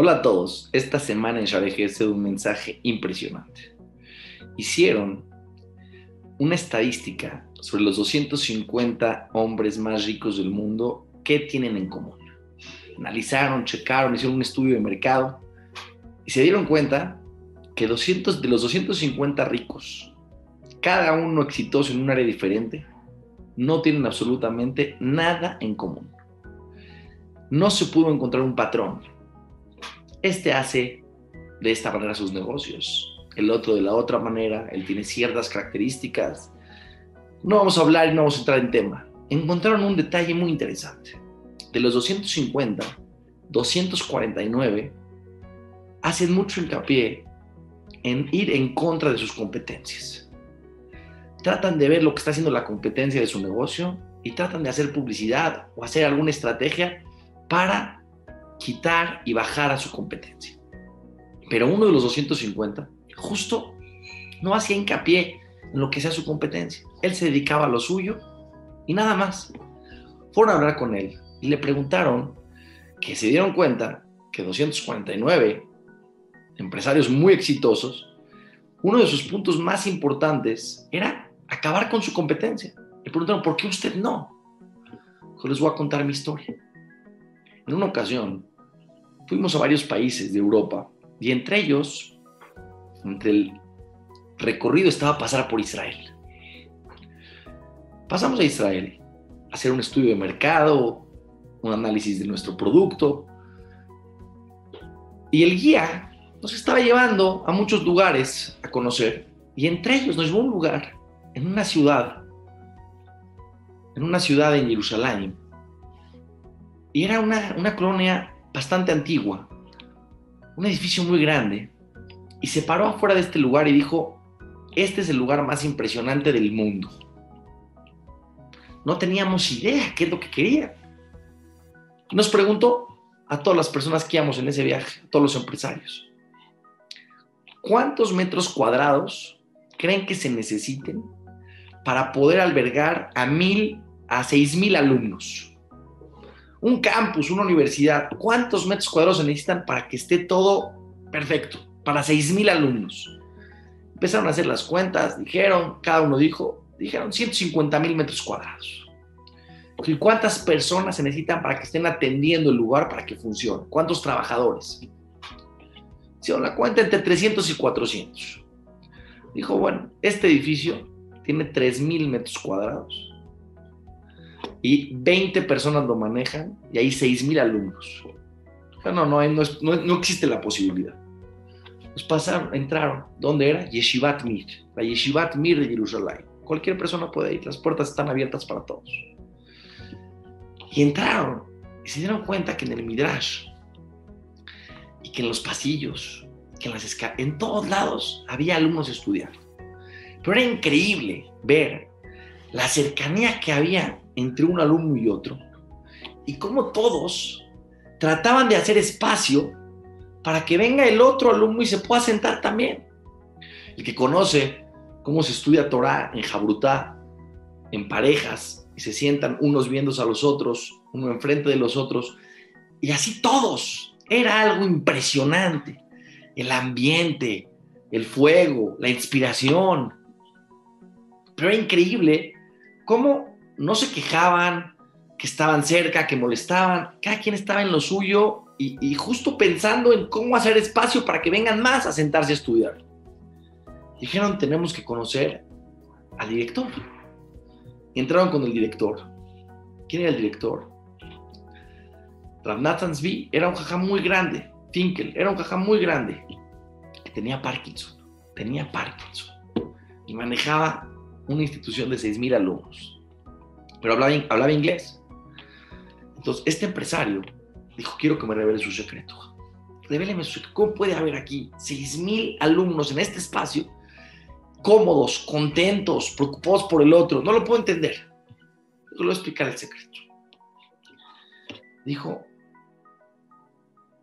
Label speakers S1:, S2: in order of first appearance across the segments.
S1: Hola a todos. Esta semana en Share sido un mensaje impresionante. Hicieron una estadística sobre los 250 hombres más ricos del mundo, ¿qué tienen en común? Analizaron, checaron, hicieron un estudio de mercado y se dieron cuenta que 200, de los 250 ricos, cada uno exitoso en un área diferente, no tienen absolutamente nada en común. No se pudo encontrar un patrón. Este hace de esta manera sus negocios, el otro de la otra manera, él tiene ciertas características. No vamos a hablar y no vamos a entrar en tema. Encontraron un detalle muy interesante. De los 250, 249 hacen mucho hincapié en ir en contra de sus competencias. Tratan de ver lo que está haciendo la competencia de su negocio y tratan de hacer publicidad o hacer alguna estrategia para quitar y bajar a su competencia. Pero uno de los 250 justo no hacía hincapié en lo que sea su competencia. Él se dedicaba a lo suyo y nada más. Fueron a hablar con él y le preguntaron que se dieron cuenta que 249 empresarios muy exitosos, uno de sus puntos más importantes era acabar con su competencia. Le preguntaron, ¿por qué usted no? Les voy a contar mi historia. En una ocasión, fuimos a varios países de Europa y entre ellos entre el recorrido estaba pasar por Israel. Pasamos a Israel, a hacer un estudio de mercado, un análisis de nuestro producto. Y el guía nos estaba llevando a muchos lugares a conocer. Y entre ellos nos llevó a un lugar, en una ciudad, en una ciudad en Jerusalén. Y era una, una colonia bastante antigua, un edificio muy grande, y se paró afuera de este lugar y dijo, este es el lugar más impresionante del mundo. No teníamos idea qué es lo que quería. Nos preguntó a todas las personas que íbamos en ese viaje, a todos los empresarios, ¿cuántos metros cuadrados creen que se necesiten para poder albergar a mil, a seis mil alumnos? Un campus, una universidad, ¿cuántos metros cuadrados se necesitan para que esté todo perfecto? para 6.000 alumnos. Empezaron a hacer las cuentas, dijeron, cada uno dijo, dijeron 150 mil metros cuadrados. ¿Y cuántas personas se necesitan para que estén atendiendo el lugar para que funcione? ¿Cuántos trabajadores? Hicieron la cuenta entre 300 y 400. Dijo, bueno, este edificio tiene 3.000 metros cuadrados y 20 personas lo manejan y hay 6.000 alumnos. No, no, no, no, existe la posibilidad. Pues pasaron, entraron. ¿Dónde era? Yeshivat Mir, la Yeshivat Mir de Jerusalén. Cualquier persona puede ir, las puertas están abiertas para todos. Y entraron y se dieron cuenta que en el Midrash y que en los pasillos, que en las en todos lados había alumnos estudiando. Pero era increíble ver la cercanía que había entre un alumno y otro y cómo todos trataban de hacer espacio para que venga el otro alumno y se pueda sentar también. El que conoce cómo se estudia Torah en Jabrutá, en parejas, y se sientan unos viéndose a los otros, uno enfrente de los otros, y así todos. Era algo impresionante. El ambiente, el fuego, la inspiración. Pero era increíble cómo no se quejaban, que estaban cerca, que molestaban. Cada quien estaba en lo suyo y, justo pensando en cómo hacer espacio para que vengan más a sentarse a estudiar. Dijeron, tenemos que conocer al director. Entraron con el director. ¿Quién era el director? Rav Nathan era un jajá muy grande. Finkel era un jajá muy grande. Que tenía Parkinson. Tenía Parkinson. Y manejaba una institución de 6.000 alumnos. Pero hablaba, hablaba inglés. Entonces, este empresario dijo, quiero que me revele su secreto. Revéleme su secreto. ¿Cómo puede haber aquí 6.000 alumnos en este espacio cómodos, contentos, preocupados por el otro? No lo puedo entender. Yo le voy a explicar el secreto. Dijo,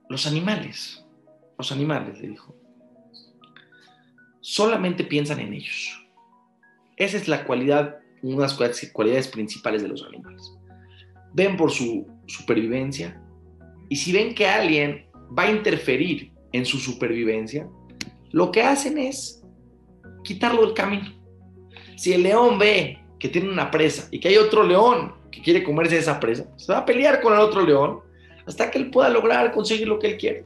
S1: los animales, los animales, le dijo, solamente piensan en ellos. Esa es la cualidad, una de las cualidades principales de los animales. Ven por su supervivencia, y si ven que alguien va a interferir en su supervivencia, lo que hacen es quitarlo del camino. Si el león ve que tiene una presa y que hay otro león que quiere comerse esa presa, se va a pelear con el otro león hasta que él pueda lograr conseguir lo que él quiere.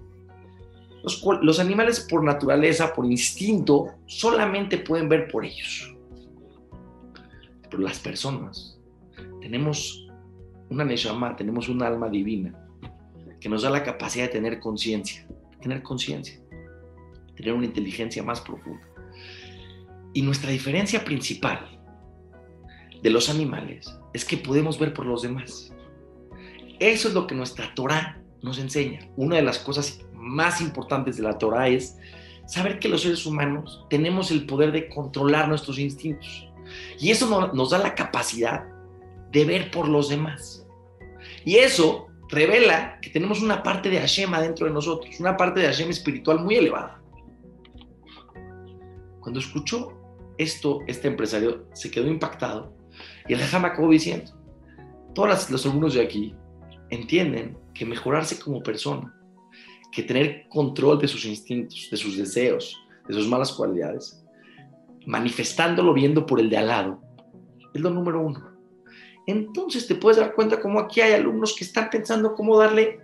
S1: Los, los, animales por naturaleza, por instinto, solamente pueden ver por ellos. Pero las personas tenemos una Neshama, tenemos un alma divina que nos da la capacidad de tener conciencia, tener conciencia, tener una inteligencia más profunda. Y nuestra diferencia principal de los animales es que podemos ver por los demás. Eso es lo que nuestra Torah nos enseña. Una de las cosas más importantes de la Torah es saber que los seres humanos tenemos el poder de controlar nuestros instintos. Y eso nos da la capacidad de ver por los demás. Y eso revela que tenemos una parte de Hashem dentro de nosotros, una parte de Hashem espiritual muy elevada. Cuando escuchó esto, este empresario se quedó impactado y el Hashem acabó diciendo, todos los alumnos de aquí entienden que mejorarse como persona, que tener control de sus instintos, de sus deseos, de sus malas cualidades, manifestándolo viendo por el de al lado, es lo número uno. Entonces te puedes dar cuenta cómo aquí hay alumnos que están pensando cómo darle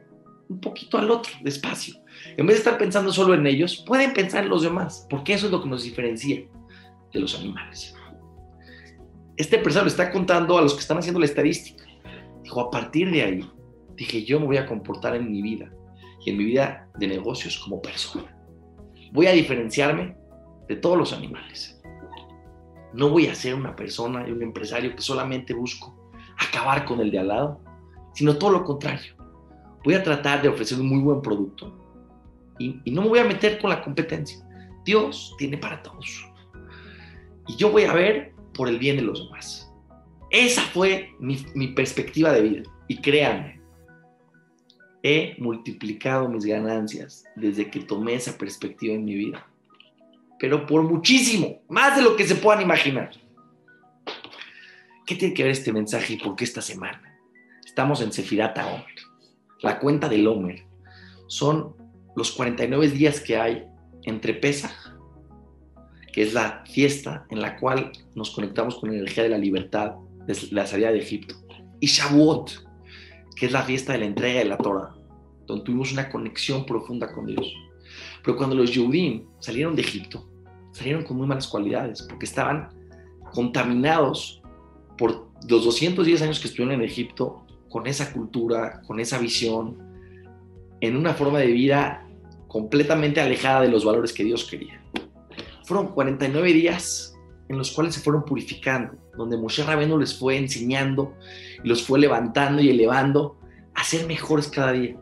S1: un poquito al otro, despacio. En vez de estar pensando solo en ellos, pueden pensar en los demás, porque eso es lo que nos diferencia de los animales. Este empresario está contando a los que están haciendo la estadística. Dijo, a partir de ahí, dije, yo me voy a comportar en mi vida y en mi vida de negocios como persona. Voy a diferenciarme de todos los animales. No voy a ser una persona y un empresario que solamente busco acabar con el de al lado, sino todo lo contrario. Voy a tratar de ofrecer un muy buen producto y, no me voy a meter con la competencia. Dios tiene para todos. Y yo voy a ver por el bien de los demás. Esa fue mi, mi perspectiva de vida. Y créanme, he multiplicado mis ganancias desde que tomé esa perspectiva en mi vida. Pero por muchísimo, más de lo que se puedan imaginar. ¿Qué tiene que ver este mensaje y por qué esta semana? Estamos en Sefirata Omer. La cuenta del Omer son los 49 días que hay entre Pesach, que es la fiesta en la cual nos conectamos con la energía de la libertad, de la salida de Egipto, y Shavuot, que es la fiesta de la entrega de la Torah, donde tuvimos una conexión profunda con Dios. Pero cuando los Yehudim salieron de Egipto, salieron con muy malas cualidades, porque estaban contaminados por los 210 años que estuvieron en Egipto, con esa cultura, con esa visión, en una forma de vida completamente alejada de los valores que Dios quería. Fueron 49 días en los cuales se fueron purificando, donde Moshe Rabeno les fue enseñando y los fue levantando y elevando a ser mejores cada día,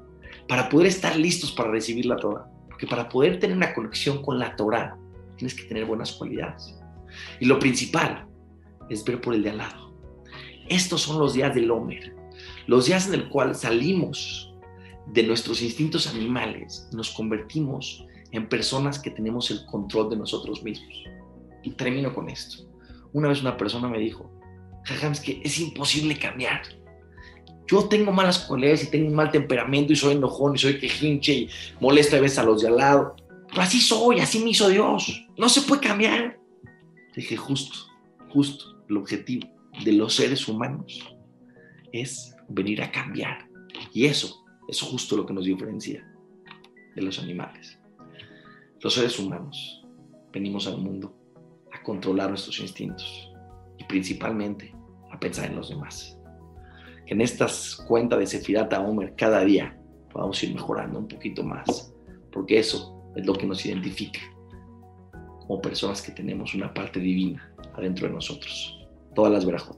S1: para poder estar listos para recibir la Torah. Porque para poder tener una conexión con la Torah, tienes que tener buenas cualidades. Y lo principal es ver por el de al lado. Estos son los días del Homer, los días en el cual salimos de nuestros instintos animales, nos convertimos en personas que tenemos el control de nosotros mismos. Y termino con esto. Una vez una persona me dijo, Jajam, es que es imposible cambiar. Yo tengo malas cualidades y tengo un mal temperamento y soy enojón y soy quejinche y molesto a veces a los de al lado. Pero así soy, así me hizo Dios. No se puede cambiar. Dije, justo, justo, el objetivo de los seres humanos es venir a cambiar. Y eso es justo lo que nos diferencia de los animales. Los seres humanos venimos al mundo controlar nuestros instintos y principalmente a pensar en los demás. En estas cuentas de Sefirata Homer cada día podamos ir mejorando un poquito más, porque eso es lo que nos identifica como personas que tenemos una parte divina adentro de nosotros. Todas las verajot.